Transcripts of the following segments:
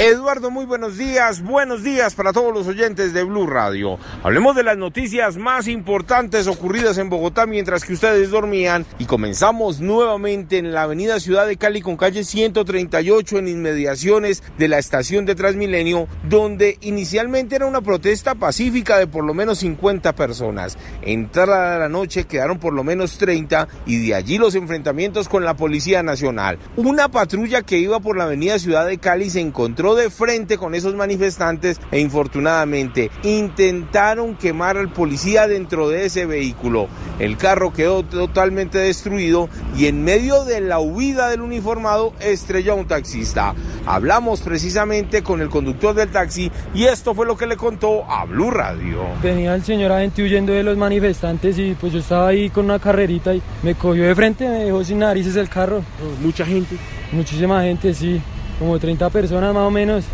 Eduardo, muy buenos días. Buenos días para todos los oyentes de Blue Radio. Hablemos de las noticias más importantes ocurridas en Bogotá mientras que ustedes dormían y comenzamos nuevamente en la avenida Ciudad de Cali con calle 138 en inmediaciones de la estación de Transmilenio, donde inicialmente era una protesta pacífica de por lo menos 50 personas. Entrada la noche quedaron por lo menos 30 y de allí los enfrentamientos con la Policía Nacional. Una patrulla que iba por la avenida Ciudad de Cali se encontró de frente con esos manifestantes e infortunadamente intentaron quemar al policía dentro de ese vehículo. El carro quedó totalmente destruido y en medio de la huida del uniformado estrelló a un taxista. Hablamos precisamente con el conductor del taxi y esto fue lo que le contó a Blue Radio. Venía el señor agente huyendo de los manifestantes y pues yo estaba ahí con una carrerita y me cogió de frente, me dejó sin narices el carro. Mucha gente. Muchísima gente, sí, como 30 personas más o menos.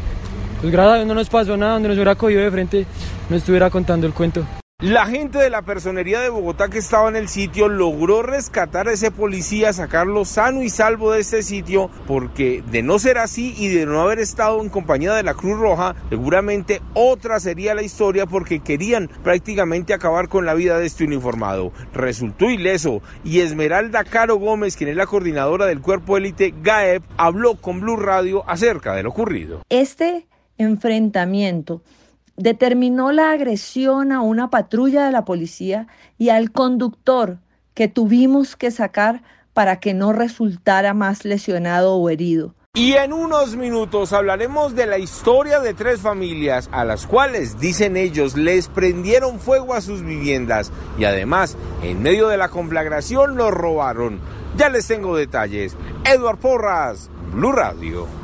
Pues gracias a Dios no nos pasó nada, donde nos hubiera cogido de frente no estuviera contando el cuento. La gente de la personería de Bogotá que estaba en el sitio logró rescatar a ese policía, sacarlo sano y salvo de ese sitio, porque de no ser así y de no haber estado en compañía de la Cruz Roja, seguramente otra sería la historia porque querían prácticamente acabar con la vida de este uniformado. Resultó ileso y Esmeralda Caro Gómez, quien es la coordinadora del cuerpo élite GAEP, habló con Blue Radio acerca de lo ocurrido. Este enfrentamiento determinó la agresión a una patrulla de la policía y al conductor que tuvimos que sacar para que no resultara más lesionado o herido. Y en unos minutos hablaremos de la historia de tres familias a las cuales, dicen ellos, les prendieron fuego a sus viviendas y además, en medio de la conflagración, los robaron. Ya les tengo detalles. Edward Porras, Blue Radio.